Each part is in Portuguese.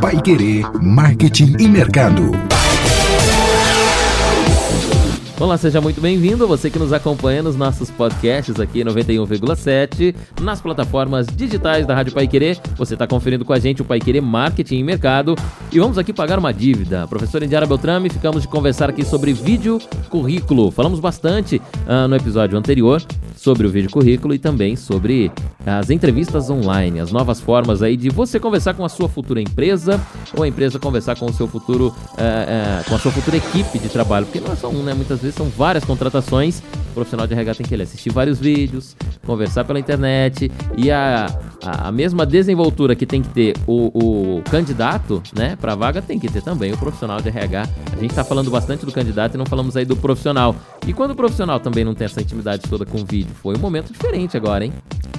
Pai Querer Marketing e Mercado. Olá, seja muito bem-vindo, você que nos acompanha nos nossos podcasts aqui 91,7, nas plataformas digitais da Rádio Pai Querer. Você está conferindo com a gente o Pai Querer Marketing e Mercado. E vamos aqui pagar uma dívida. Professora Indiara Beltrame, ficamos de conversar aqui sobre vídeo currículo. Falamos bastante uh, no episódio anterior sobre o vídeo currículo e também sobre as entrevistas online, as novas formas aí de você conversar com a sua futura empresa ou a empresa conversar com o seu futuro, uh, uh, com a sua futura equipe de trabalho, porque não é só um, né? Muitas vezes são várias contratações. O profissional de RH tem que ele, assistir vários vídeos, conversar pela internet e a, a, a mesma desenvoltura que tem que ter o, o candidato, né, para vaga, tem que ter também o profissional de RH. A gente está falando bastante do candidato e não falamos aí do profissional. E quando o profissional também não tem essa intimidade toda com o vídeo, foi um momento diferente agora, hein?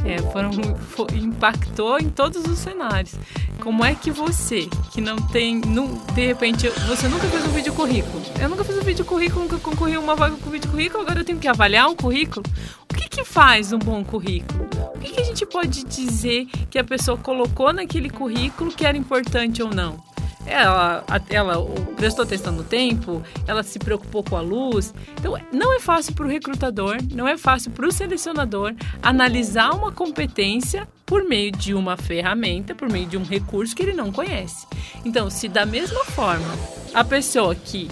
É, foram, foi, impactou em todos os cenários. Como é que você, que não tem, não, de repente, você nunca fez um vídeo currículo? Eu nunca fiz um vídeo currículo, nunca concorri uma vaga com vídeo currículo, agora eu tenho que avaliar um currículo? O que, que faz um bom currículo? O que, que a gente pode dizer que a pessoa colocou naquele currículo que era importante ou não? Ela, ela prestou atenção no tempo, ela se preocupou com a luz. Então, não é fácil para o recrutador, não é fácil para o selecionador analisar uma competência por meio de uma ferramenta, por meio de um recurso que ele não conhece. Então, se da mesma forma a pessoa que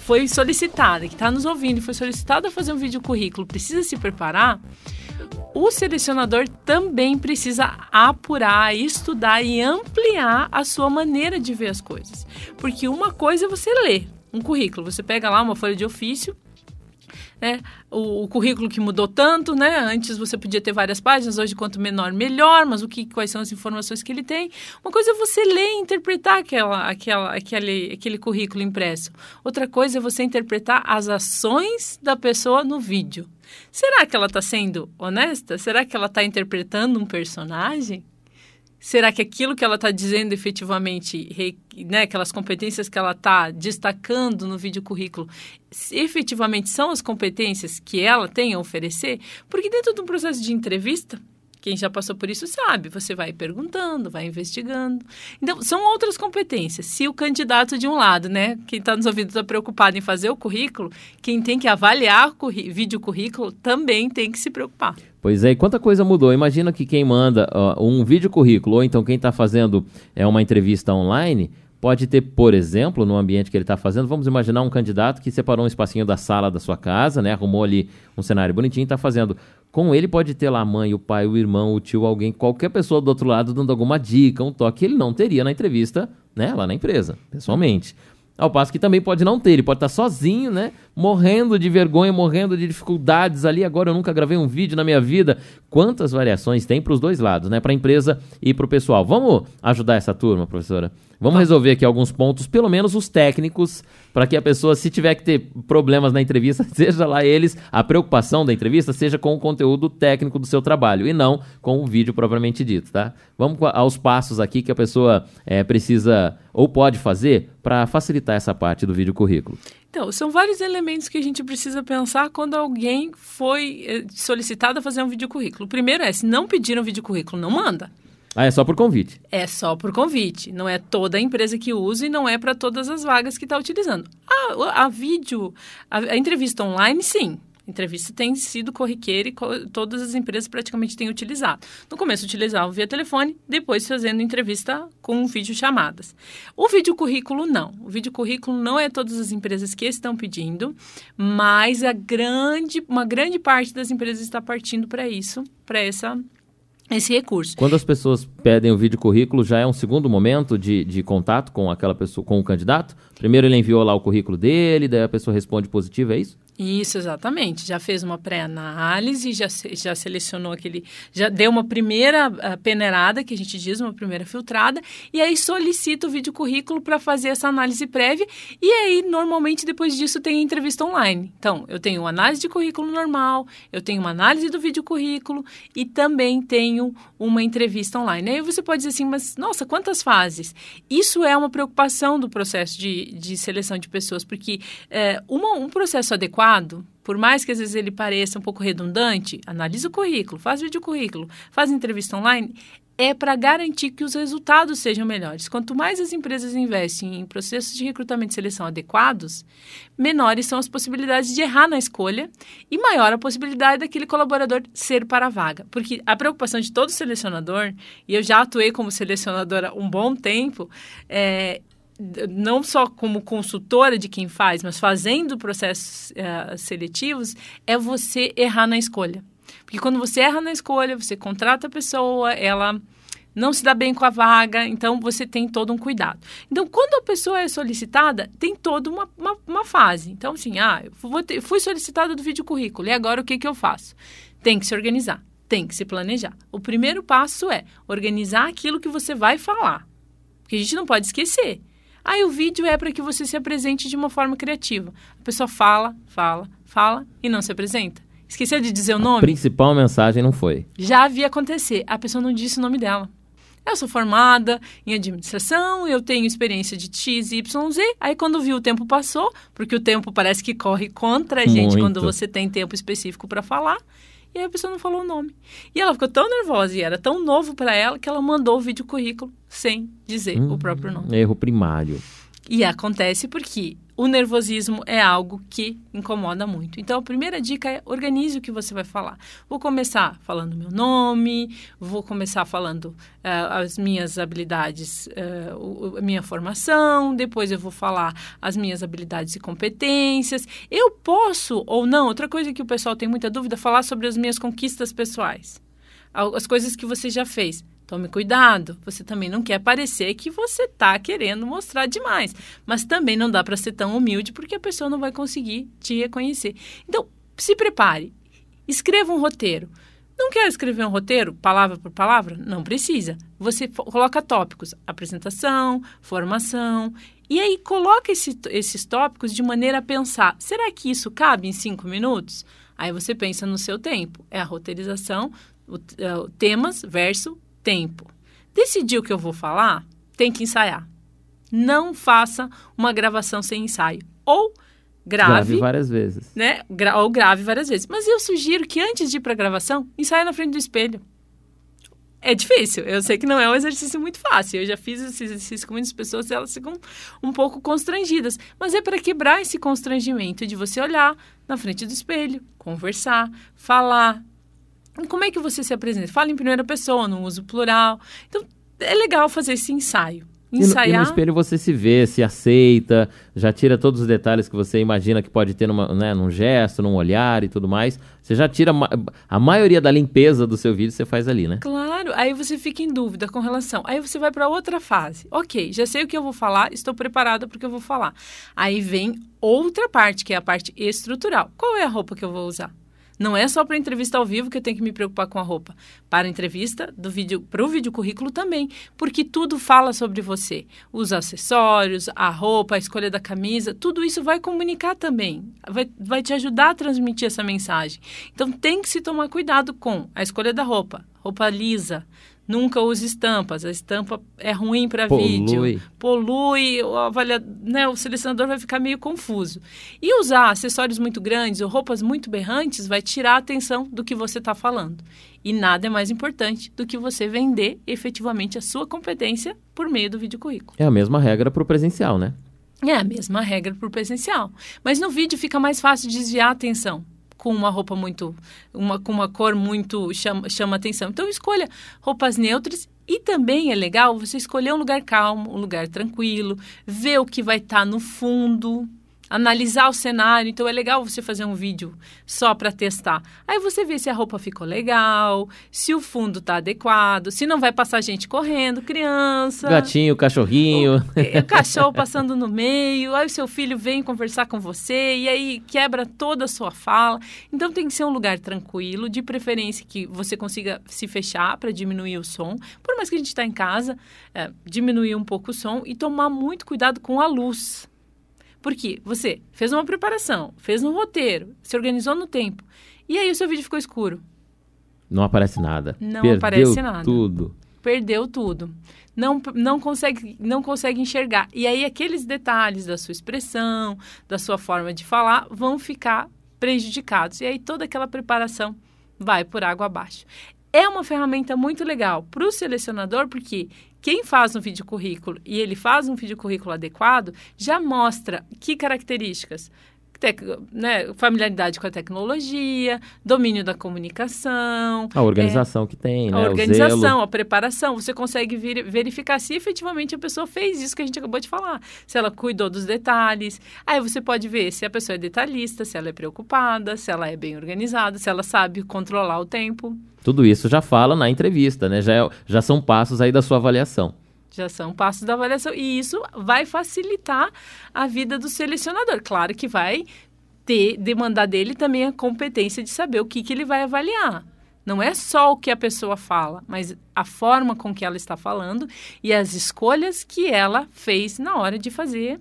foi solicitada, que está nos ouvindo foi solicitada a fazer um vídeo currículo, precisa se preparar, o selecionador também precisa apurar, estudar e ampliar a sua maneira de ver as coisas. Porque uma coisa é você ler um currículo, você pega lá uma folha de ofício, né? O, o, currículo que mudou tanto, né? Antes você podia ter várias páginas, hoje quanto menor melhor, mas o que quais são as informações que ele tem? Uma coisa é você ler e interpretar aquela, aquela, aquele, aquele currículo impresso. Outra coisa é você interpretar as ações da pessoa no vídeo. Será que ela está sendo honesta? Será que ela está interpretando um personagem? Será que aquilo que ela está dizendo efetivamente, né, aquelas competências que ela está destacando no vídeo currículo, efetivamente são as competências que ela tem a oferecer? Porque dentro de um processo de entrevista, quem já passou por isso sabe, você vai perguntando, vai investigando. Então, são outras competências. Se o candidato de um lado, né, quem está nos ouvindo está preocupado em fazer o currículo, quem tem que avaliar o vídeo currículo também tem que se preocupar. Pois é, e quanta coisa mudou. Imagina que quem manda uh, um vídeo currículo, ou então quem está fazendo é, uma entrevista online, pode ter, por exemplo, no ambiente que ele está fazendo, vamos imaginar um candidato que separou um espacinho da sala da sua casa, né, arrumou ali um cenário bonitinho e está fazendo com ele pode ter lá a mãe, o pai, o irmão, o tio, alguém, qualquer pessoa do outro lado dando alguma dica, um toque, ele não teria na entrevista, né, lá na empresa, pessoalmente. Ao passo que também pode não ter, ele pode estar sozinho, né? Morrendo de vergonha, morrendo de dificuldades ali. Agora eu nunca gravei um vídeo na minha vida. Quantas variações tem para os dois lados, né? Para a empresa e para o pessoal. Vamos ajudar essa turma, professora? Vamos resolver aqui alguns pontos, pelo menos os técnicos, para que a pessoa, se tiver que ter problemas na entrevista, seja lá eles, a preocupação da entrevista seja com o conteúdo técnico do seu trabalho e não com o vídeo propriamente dito, tá? Vamos aos passos aqui que a pessoa é, precisa ou pode fazer para facilitar essa parte do vídeo currículo. Então, são vários elementos que a gente precisa pensar quando alguém foi eh, solicitado a fazer um vídeo currículo. O primeiro é, se não pediram vídeo currículo, não manda. Ah, é só por convite? É só por convite. Não é toda a empresa que usa e não é para todas as vagas que está utilizando. A, a vídeo, a, a entrevista online, sim. Entrevista tem sido corriqueira e todas as empresas praticamente têm utilizado. No começo utilizavam via telefone, depois fazendo entrevista com vídeo chamadas. O vídeo currículo não. O vídeo currículo não é todas as empresas que estão pedindo, mas a grande, uma grande parte das empresas está partindo para isso, para essa esse recurso. Quando as pessoas pedem o vídeo currículo, já é um segundo momento de, de contato com aquela pessoa, com o candidato? Primeiro ele enviou lá o currículo dele, daí a pessoa responde positivo, é isso? Isso, exatamente. Já fez uma pré-análise, já, já selecionou aquele. Já deu uma primeira uh, peneirada, que a gente diz, uma primeira filtrada, e aí solicita o vídeo currículo para fazer essa análise prévia. E aí, normalmente, depois disso, tem entrevista online. Então, eu tenho uma análise de currículo normal, eu tenho uma análise do vídeo currículo e também tenho uma entrevista online. Aí você pode dizer assim, mas nossa, quantas fases? Isso é uma preocupação do processo de, de seleção de pessoas, porque é, uma, um processo adequado por mais que às vezes ele pareça um pouco redundante, analisa o currículo, faz vídeo currículo, faz entrevista online, é para garantir que os resultados sejam melhores. Quanto mais as empresas investem em processos de recrutamento e seleção adequados, menores são as possibilidades de errar na escolha e maior a possibilidade daquele colaborador ser para a vaga. Porque a preocupação de todo selecionador, e eu já atuei como selecionadora um bom tempo, é, não só como consultora de quem faz, mas fazendo processos uh, seletivos, é você errar na escolha. Porque quando você erra na escolha, você contrata a pessoa, ela não se dá bem com a vaga, então você tem todo um cuidado. Então, quando a pessoa é solicitada, tem toda uma, uma, uma fase. Então, assim, ah, eu ter, fui solicitada do vídeo currículo, e agora o que, que eu faço? Tem que se organizar, tem que se planejar. O primeiro passo é organizar aquilo que você vai falar. Porque a gente não pode esquecer. Aí o vídeo é para que você se apresente de uma forma criativa. A pessoa fala, fala, fala e não se apresenta. Esqueceu de dizer o nome? A principal mensagem não foi. Já havia acontecer. A pessoa não disse o nome dela. Eu sou formada em administração, eu tenho experiência de X, Y, Z. Aí quando viu o tempo passou, porque o tempo parece que corre contra a gente Muito. quando você tem tempo específico para falar. E aí a pessoa não falou o nome. E ela ficou tão nervosa e era tão novo para ela que ela mandou o vídeo currículo sem dizer hum, o próprio nome. Erro primário. E acontece porque o nervosismo é algo que incomoda muito. Então, a primeira dica é organize o que você vai falar. Vou começar falando meu nome, vou começar falando uh, as minhas habilidades, uh, a minha formação, depois eu vou falar as minhas habilidades e competências. Eu posso ou não, outra coisa que o pessoal tem muita dúvida, falar sobre as minhas conquistas pessoais. As coisas que você já fez. Tome cuidado. Você também não quer parecer que você está querendo mostrar demais. Mas também não dá para ser tão humilde porque a pessoa não vai conseguir te reconhecer. Então, se prepare. Escreva um roteiro. Não quer escrever um roteiro, palavra por palavra? Não precisa. Você coloca tópicos: apresentação, formação. E aí coloca esse, esses tópicos de maneira a pensar: será que isso cabe em cinco minutos? Aí você pensa no seu tempo. É a roteirização, o, uh, temas versus tempo. Decidiu o que eu vou falar? Tem que ensaiar. Não faça uma gravação sem ensaio. Ou grave, grave várias vezes. Né? Gra ou grave várias vezes. Mas eu sugiro que antes de ir para a gravação, ensaie na frente do espelho. É difícil, eu sei que não é um exercício muito fácil. Eu já fiz esse exercício com muitas pessoas e elas ficam um pouco constrangidas. Mas é para quebrar esse constrangimento de você olhar na frente do espelho, conversar, falar, como é que você se apresenta? Fala em primeira pessoa, no uso plural. Então, é legal fazer esse ensaio. Ensaiar. E no, e no, espelho você se vê, se aceita, já tira todos os detalhes que você imagina que pode ter numa, né, num gesto, num olhar e tudo mais. Você já tira a maioria da limpeza do seu vídeo, você faz ali, né? Claro, aí você fica em dúvida com relação. Aí você vai para outra fase. Ok, já sei o que eu vou falar, estou preparada porque eu vou falar. Aí vem outra parte, que é a parte estrutural. Qual é a roupa que eu vou usar? Não é só para entrevista ao vivo que eu tenho que me preocupar com a roupa. Para a entrevista do vídeo, para o vídeo currículo também, porque tudo fala sobre você. Os acessórios, a roupa, a escolha da camisa, tudo isso vai comunicar também. Vai, vai te ajudar a transmitir essa mensagem. Então tem que se tomar cuidado com a escolha da roupa. Roupa lisa, Nunca use estampas. A estampa é ruim para vídeo. Polui. O, avalia, né, o selecionador vai ficar meio confuso. E usar acessórios muito grandes ou roupas muito berrantes vai tirar a atenção do que você está falando. E nada é mais importante do que você vender efetivamente a sua competência por meio do vídeo currículo. É a mesma regra para o presencial, né? É a mesma regra para o presencial. Mas no vídeo fica mais fácil desviar a atenção com uma roupa muito, uma, com uma cor muito chama, chama atenção. Então escolha roupas neutras e também é legal você escolher um lugar calmo, um lugar tranquilo, ver o que vai estar tá no fundo, analisar o cenário. Então é legal você fazer um vídeo só para testar. Aí você vê se a roupa ficou legal, se o fundo está adequado, se não vai passar gente correndo, criança. Gatinho, cachorrinho. O, o cachorro passando no meio. Aí o seu filho vem conversar com você e aí quebra toda a sua fala. Então tem que ser um lugar tranquilo, de preferência que você consiga se fechar para diminuir o som. Por mais que a gente está em casa, é, diminuir um pouco o som e tomar muito cuidado com a luz. Porque você fez uma preparação, fez um roteiro, se organizou no tempo, e aí o seu vídeo ficou escuro. Não aparece nada. Não Perdeu aparece nada. tudo. Perdeu tudo. Não, não, consegue, não consegue enxergar. E aí aqueles detalhes da sua expressão, da sua forma de falar, vão ficar prejudicados. E aí toda aquela preparação vai por água abaixo. é uma ferramenta muito legal para o selecionador, porque quem faz um vídeo currículo e ele faz um vídeo currículo adequado, já mostra que características tec, né, familiaridade com a tecnologia, domínio da comunicação. A organização é, que tem, né? A organização, a preparação. Você consegue vir, verificar se efetivamente a pessoa fez isso que a gente acabou de falar. Se ela cuidou dos detalhes. Aí você pode ver se a pessoa é detalhista, se ela é preocupada, se ela é bem organizada, se ela sabe controlar o tempo. Tudo isso já fala na entrevista, né? Já, é, já são passos aí da sua avaliação. Já são passos da avaliação. E isso vai facilitar a vida do selecionador. Claro que vai ter, demandar dele também a competência de saber o que, que ele vai avaliar. Não é só o que a pessoa fala, mas a forma com que ela está falando e as escolhas que ela fez na hora de fazer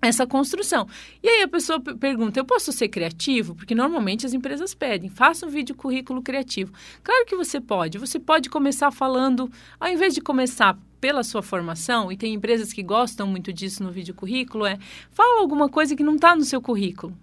essa construção. E aí a pessoa pergunta: eu posso ser criativo? Porque normalmente as empresas pedem, faça um vídeo currículo criativo. Claro que você pode. Você pode começar falando, ao invés de começar pela sua formação, e tem empresas que gostam muito disso no vídeo currículo, é fala alguma coisa que não está no seu currículo.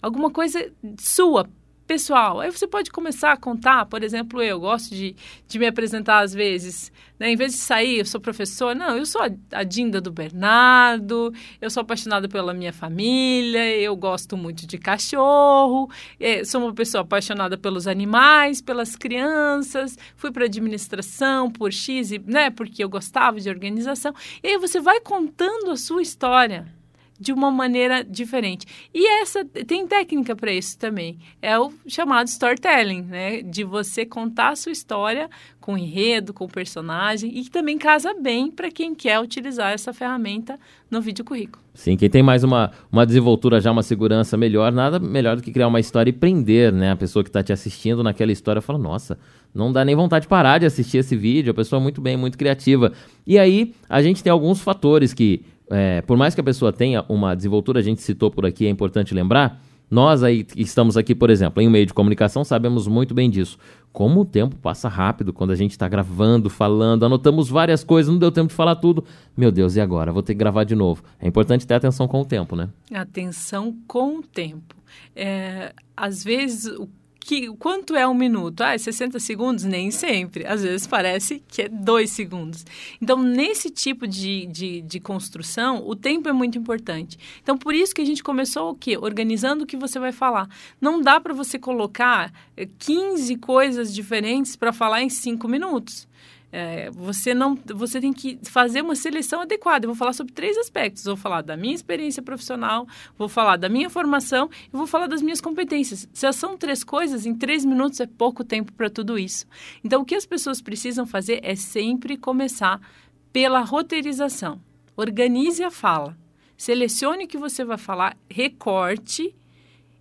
Alguma coisa sua, pessoal. Aí você pode começar a contar, por exemplo, eu gosto de, de me apresentar às vezes, né? Em vez de sair, eu sou professor, não, eu sou a, Dinda do Bernardo, eu sou apaixonada pela minha família, eu gosto muito de cachorro, é, sou uma pessoa apaixonada pelos animais, pelas crianças, fui para administração por X, né? Porque eu gostava de organização. E aí você vai contando a sua história de uma maneira diferente. E essa tem técnica para isso também. É o chamado storytelling, né? De você contar a sua história com enredo, com personagem e que também casa bem para quem quer utilizar essa ferramenta no vídeo currículo. Sim, quem tem mais uma, uma desenvoltura já, uma segurança melhor, nada melhor do que criar uma história e prender, né? A pessoa que está te assistindo naquela história fala, nossa, não dá nem vontade de parar de assistir esse vídeo, a pessoa é muito bem, muito criativa. E aí, a gente tem alguns fatores que é, por mais que a pessoa tenha uma desenvoltura, a gente citou por aqui, é importante lembrar, nós aí estamos aqui, por exemplo, em um meio de comunicação, sabemos muito bem disso. Como o tempo passa rápido quando a gente está gravando, falando, anotamos várias coisas, não deu tempo de falar tudo. Meu Deus, e agora? Vou ter que gravar de novo. É importante ter atenção com o tempo, né? Atenção com o tempo. É, às vezes, o que, quanto é um minuto? Ah, é 60 segundos? Nem sempre. Às vezes parece que é dois segundos. Então, nesse tipo de, de, de construção, o tempo é muito importante. Então, por isso que a gente começou o quê? Organizando o que você vai falar. Não dá para você colocar 15 eh, coisas diferentes para falar em cinco minutos. É, você não, você tem que fazer uma seleção adequada. Eu vou falar sobre três aspectos. Vou falar da minha experiência profissional, vou falar da minha formação e vou falar das minhas competências. Se são três coisas, em três minutos é pouco tempo para tudo isso. Então, o que as pessoas precisam fazer é sempre começar pela roteirização. Organize a fala. Selecione o que você vai falar, recorte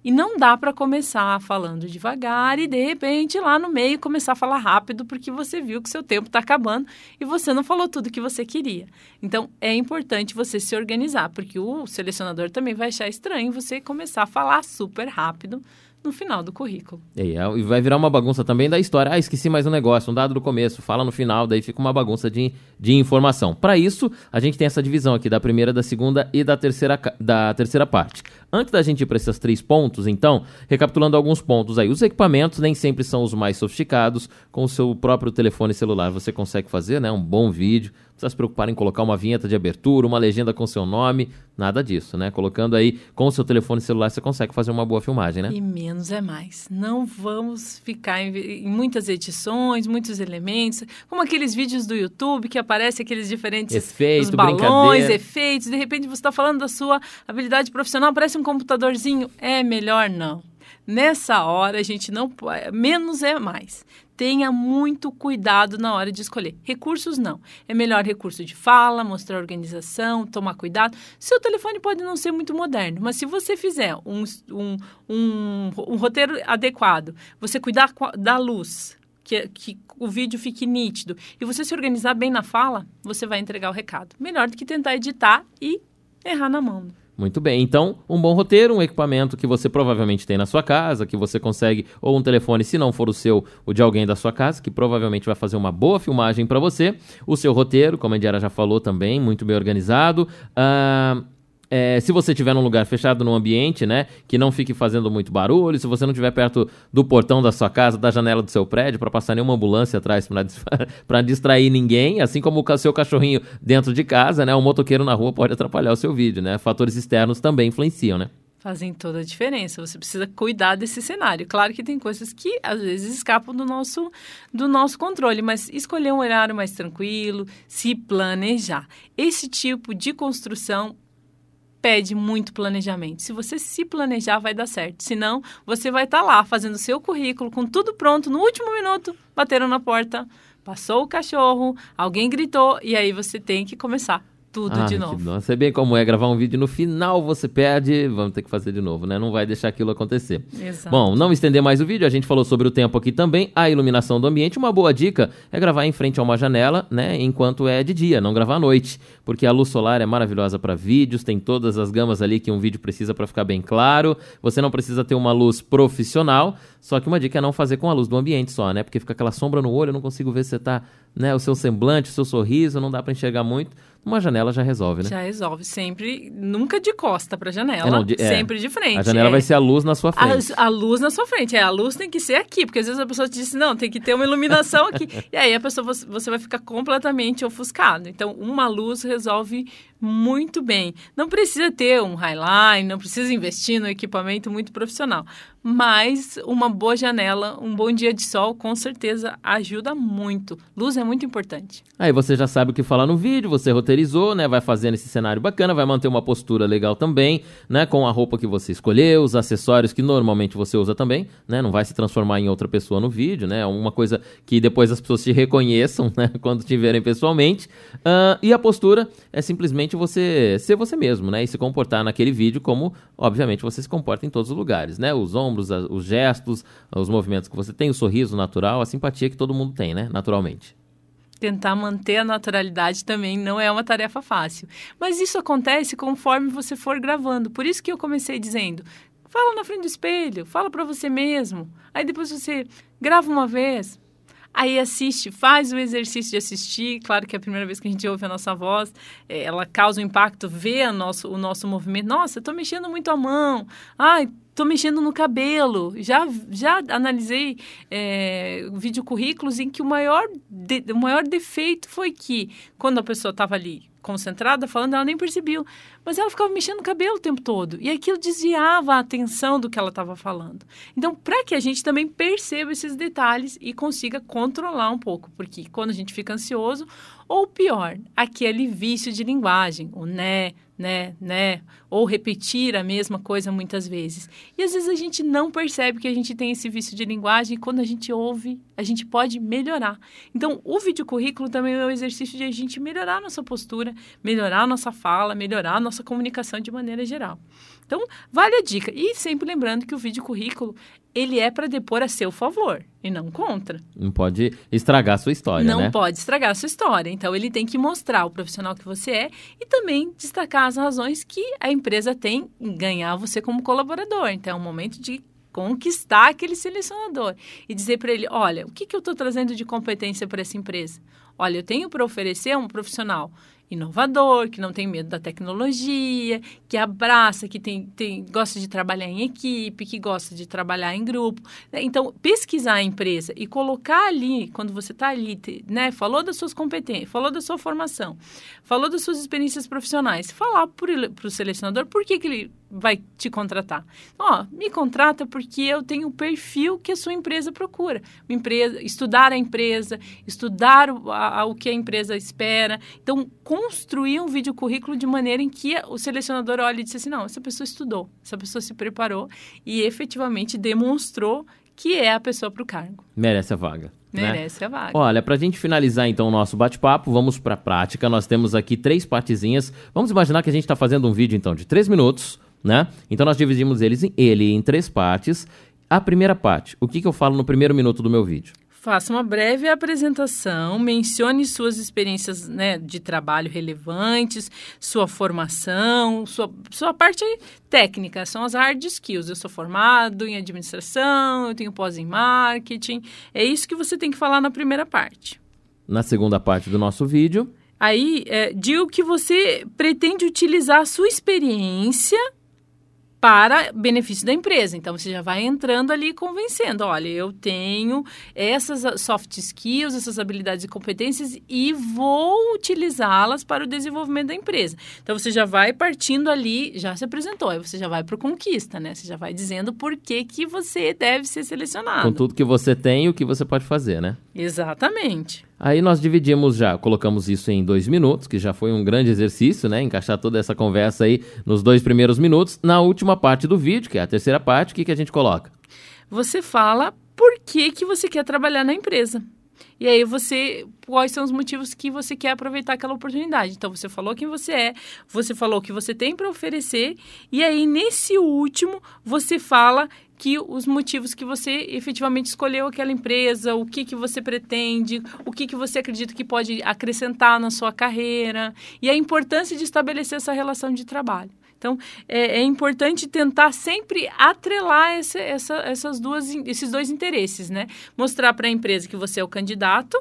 e não dá para começar falando devagar e de repente lá no meio começar a falar rápido porque você viu que seu tempo está acabando e você não falou tudo que você queria. Então é importante você se organizar, porque o selecionador também vai achar estranho você começar a falar super rápido no final do currículo. É, e vai virar uma bagunça também da história. Ah, esqueci mais um negócio, um dado do começo, fala no final, daí fica uma bagunça de, de informação. Para isso, a gente tem essa divisão aqui da primeira, da segunda e da terceira, da terceira parte. Antes da gente ir para esses três pontos, então, recapitulando alguns pontos aí. Os equipamentos nem sempre são os mais sofisticados. Com o seu próprio telefone celular você consegue fazer né, um bom vídeo precisa se preocupar em colocar uma vinheta de abertura, uma legenda com seu nome, nada disso, né? Colocando aí com o seu telefone celular você consegue fazer uma boa filmagem, né? E menos é mais. Não vamos ficar em, em muitas edições, muitos elementos, como aqueles vídeos do YouTube que aparecem aqueles diferentes Efeito, balões, efeitos, de repente você está falando da sua habilidade profissional, parece um computadorzinho, é melhor não. Nessa hora a gente não pode, menos é mais tenha muito cuidado na hora de escolher. Recursos não. É melhor recurso de fala, mostrar organização, tomar cuidado. Seu telefone pode não ser muito moderno, mas se você fizer um, um, um, um roteiro adequado, você cuidar da luz, que, que, o vídeo fique nítido e você se organizar bem na fala, você vai entregar o recado. Melhor do que tentar editar e errar na mão. Muito bem. Então, um bom roteiro, um equipamento que você provavelmente tem na sua casa, que você consegue, ou um telefone, se não for o seu, o de alguém da sua casa, que provavelmente vai fazer uma boa filmagem para você. O seu roteiro, como a Indiara já falou também, muito bem organizado. Uh, É, se você estiver num lugar fechado, num ambiente, né, que não fique fazendo muito barulho, se você não estiver perto do portão da sua casa, da janela do seu prédio, para passar nenhuma ambulância atrás para distrair ninguém, assim como o seu cachorrinho dentro de casa, né, um motoqueiro na rua pode atrapalhar o seu vídeo, né? Fatores externos também influenciam, né? Fazem toda a diferença. Você precisa cuidar desse cenário. Claro que tem coisas que às vezes escapam do nosso, do nosso controle, mas escolher um horário mais tranquilo, se planejar. Esse tipo de construção pede muito planejamento. Se você se planejar, vai dar certo. Senão, você vai estar tá lá fazendo seu currículo com tudo pronto no último minuto, bateram na porta, passou o cachorro, alguém gritou e aí você tem que começar tudo de novo. Não sei bem como é gravar um vídeo no final você perde, vamos ter que fazer de novo, né? Não vai deixar aquilo acontecer. Exato. Bom, não estender mais o vídeo, a gente falou sobre o tempo aqui também, a iluminação do ambiente. Uma boa dica é gravar em frente a uma janela, né? Enquanto é de dia, não gravar à noite, porque a luz solar é maravilhosa para vídeos, tem todas as gamas ali que um vídeo precisa para ficar bem claro. Você não precisa ter uma luz profissional, só que uma dica é não fazer com a luz do ambiente só, né? Porque fica aquela sombra no olho, eu não consigo ver se você tá, né, o seu semblante, o seu sorriso, não dá para enxergar muito uma janela já resolve, né? Já resolve, sempre, nunca de costa para a janela, é, não, de, é, sempre de frente. A janela é, vai ser a luz na sua frente. A, a, luz na sua frente, é, a luz tem que ser aqui, porque às vezes a pessoa te diz, não, tem que ter uma iluminação aqui, e aí a pessoa, você, você vai ficar completamente ofuscado. Então, uma luz resolve muito bem. Não precisa ter um highline, não precisa investir no equipamento muito profissional, mas uma boa janela, um bom dia de sol, com certeza ajuda muito. Luz é muito importante. Aí você já sabe o que falar no vídeo, você roteirizou, né? Vai fazendo esse cenário bacana, vai manter uma postura legal também, né? Com a roupa que você escolheu, os acessórios que normalmente você usa também, né? Não vai se transformar em outra pessoa no vídeo, né? É uma coisa que depois as pessoas te reconheçam, né? Quando te verem pessoalmente. Uh, e a postura é simplesmente você ser você mesmo, né? E se comportar naquele vídeo como, obviamente, você se comporta em todos os lugares, né? Os ombros, os gestos, os movimentos que você tem, o sorriso natural, a simpatia que todo mundo tem, né? Naturalmente tentar manter a naturalidade também não é uma tarefa fácil. Mas isso acontece conforme você for gravando. Por isso que eu comecei dizendo: fala na frente do espelho, fala para você mesmo. Aí depois você grava uma vez, Aí assiste, faz o exercício de assistir. Claro que é a primeira vez que a gente ouve a nossa voz, é, ela causa um impacto, vê nosso, o nosso movimento. Nossa, eu tô mexendo muito a mão. Ai, tô mexendo no cabelo. Já, já analisei é, vídeo currículos em que o maior, de, o maior defeito foi que, quando a pessoa estava ali concentrada falando, ela nem percebeu. Mas ela ficava mexendo no cabelo o tempo todo. E aquilo desviava a atenção do que ela estava falando. Então, para que a gente também perceba esses detalhes e consiga controlar um pouco. Porque quando a gente fica ansioso, ou pior, aquele vício de linguagem, o né, né, né, ou repetir a mesma coisa muitas vezes. E às vezes a gente não percebe que a gente tem esse vício de linguagem e quando a gente ouve, a gente pode melhorar. Então, o vídeo currículo também é um exercício de a gente melhorar a nossa postura, melhorar a nossa fala, melhorar a nossa comunicação de maneira geral. Então, vale a dica. E sempre lembrando que o vídeo currículo, ele é para depor a seu favor e não contra. Não pode estragar a sua história, não né? Pode estragar a sua história. Então, ele tem que mostrar o profissional que você é e também destacar as razões que a empresa tem em ganhar você como colaborador. Então, é um momento de conquistar aquele selecionador e dizer para ele, olha, o que, que eu estou trazendo de competência para essa empresa? Olha, eu tenho para oferecer um profissional inovador, que não tem medo da tecnologia, que abraça, que tem, tem, gosta de trabalhar em equipe, que gosta de trabalhar em grupo. Né? Então, pesquisar a empresa e colocar ali, quando você está ali, né, falou das suas competências, falou da sua formação, falou das suas experiências profissionais, falar para o selecionador por que, que ele vai te contratar. Ó, me contrata porque eu tenho o perfil que a sua empresa procura. Uma empresa, estudar a empresa, estudar o, a, o que a empresa espera. Então, construir um vídeo currículo de maneira em que o selecionador olhe e diz assim, não, essa pessoa estudou, essa pessoa se preparou e efetivamente demonstrou que é a pessoa para o cargo. Merece a vaga. Né? Merece a vaga. Olha, para a gente finalizar então o nosso bate-papo, vamos para a prática. Nós temos aqui três partezinhas. Vamos imaginar que a gente está fazendo um vídeo então de três minutos né? Então nós dividimos eles em, ele em três partes. A primeira parte, o que, que eu falo no primeiro minuto do meu vídeo? Faça uma breve apresentação, mencione suas experiências né, de trabalho relevantes, sua formação, sua, sua parte técnica, são as hard skills. Eu sou formado em administração, eu tenho pós em marketing. É isso que você tem que falar na primeira parte. Na segunda parte do nosso vídeo, Aí, é, digo que você pretende utilizar a sua experiência para benefício da empresa. Então você já vai entrando ali convencendo, olha, eu tenho essas soft skills, essas habilidades e competências e vou utilizá-las para o desenvolvimento da empresa. Então você já vai partindo ali, já se apresentou, aí você já vai para o conquista, né? Você já vai dizendo por que, que você deve ser selecionado. Com tudo que você tem e o que você pode fazer, né? Exatamente. Aí nós dividimos já, colocamos isso em dois minutos, que já foi um grande exercício, né? Encaixar toda essa conversa aí nos dois primeiros minutos. Na última parte do vídeo, que é a terceira parte, o que, que a gente coloca? Você fala por que, que você quer trabalhar na empresa. E aí você, quais são os motivos que você quer aproveitar aquela oportunidade? Então você falou quem você é, você falou o que você tem para oferecer, e aí nesse último você fala que os motivos que você efetivamente escolheu aquela empresa, o que, que você pretende, o que, que você acredita que pode acrescentar na sua carreira e a importância de estabelecer essa relação de trabalho. Então, é, é importante tentar sempre atrelar essa, essa, essas duas, esses dois interesses, né? Mostrar para a empresa que você é o candidato,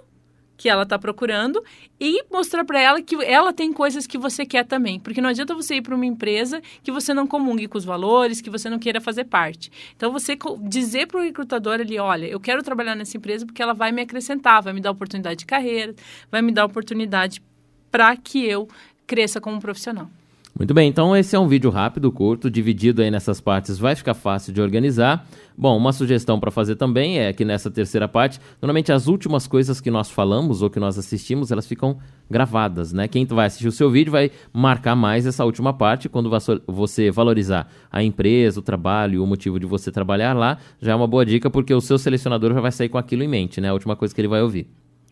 que ela está procurando e mostrar para ela que ela tem coisas que você quer também. Porque não adianta você ir para uma empresa que você não comungue com os valores, que você não queira fazer parte. Então, você dizer para o recrutador ali, olha, eu quero trabalhar nessa empresa porque ela vai me acrescentar, vai me dar oportunidade de carreira, vai me dar oportunidade para que eu cresça como profissional. Muito bem, então esse é um vídeo rápido, curto, dividido aí nessas partes, vai ficar fácil de organizar. Bom, uma sugestão para fazer também é que nessa terceira parte, normalmente as últimas coisas que nós falamos ou que nós assistimos, elas ficam gravadas, né? Quem vai assistir o seu vídeo vai marcar mais essa última parte quando você valorizar a empresa, o trabalho, o motivo de você trabalhar lá, já é uma boa dica porque o seu selecionador já vai sair com aquilo em mente, né? A última coisa que ele vai ouvir.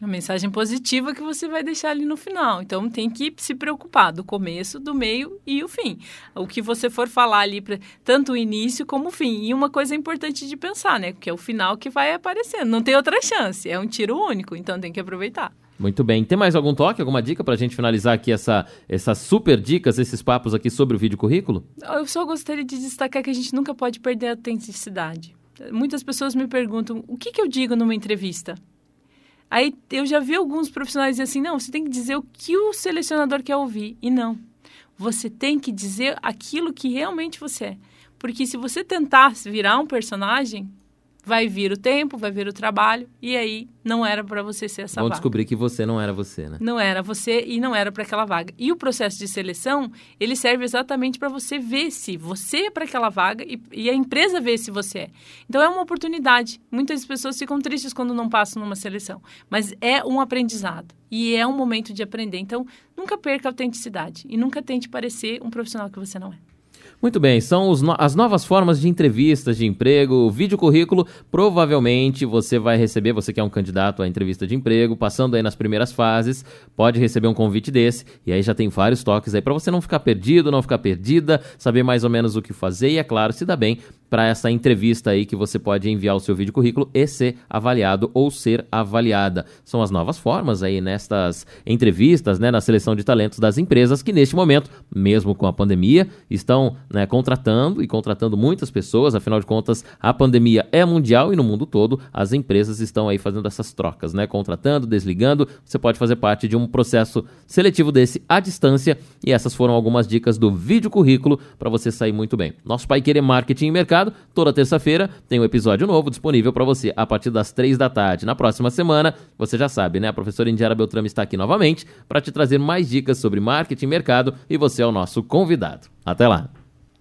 A mensagem positiva que você vai deixar ali no final. Então tem que se preocupar do começo, do meio e o fim. O que você for falar ali, pra, tanto o início como o fim. E uma coisa importante de pensar, né? Que é o final que vai aparecendo. Não tem outra chance. É um tiro único, então tem que aproveitar. Muito bem. Tem mais algum toque, alguma dica para a gente finalizar aqui essa, essas super dicas, esses papos aqui sobre o vídeo currículo? Eu só gostaria de destacar que a gente nunca pode perder a autenticidade. Muitas pessoas me perguntam o que, que eu digo numa entrevista. Aí eu já vi alguns profissionais dizer assim: não, você tem que dizer o que o selecionador quer ouvir. E não. Você tem que dizer aquilo que realmente você é. Porque se você tentar virar um personagem, vai vir o tempo, vai vir o trabalho, e aí não era para você ser essa Vão vaga. descobrir que você não era você, né? Não era você e não era para aquela vaga. E o processo de seleção, ele serve exatamente para você ver se você é para aquela vaga e, e, a empresa vê se você é. Então é uma oportunidade. Muitas pessoas ficam tristes quando não passam numa seleção, mas é um aprendizado e é um momento de aprender. Então nunca perca a autenticidade e nunca tente parecer um profissional que você não é. Muito bem, são no as novas formas de entrevistas de emprego, vídeo currículo. Provavelmente você vai receber, você que é um candidato à entrevista de emprego, passando aí nas primeiras fases, pode receber um convite desse. E aí já tem vários toques aí para você não ficar perdido, não ficar perdida, saber mais ou menos o que fazer e, é claro, se dá bem para essa entrevista aí que você pode enviar o seu vídeo currículo e ser avaliado ou ser avaliada. São as novas formas aí nestas entrevistas, né, na seleção de talentos das empresas que neste momento, mesmo com a pandemia, né, contratando e contratando muitas pessoas. Afinal de contas, a pandemia é mundial e no mundo todo as empresas estão aí fazendo essas trocas, né, contratando, desligando. Você pode fazer parte de um processo seletivo desse à distância e essas foram algumas dicas do vídeo currículo para você sair muito bem. Nosso Pai Querer Marketing e Mercado Toda terça-feira tem um episódio novo disponível para você a partir das três da tarde. Na próxima semana, você já sabe, né? A professora Indiara Beltrame está aqui novamente para te trazer mais dicas sobre marketing e mercado e você é o nosso convidado. Até lá!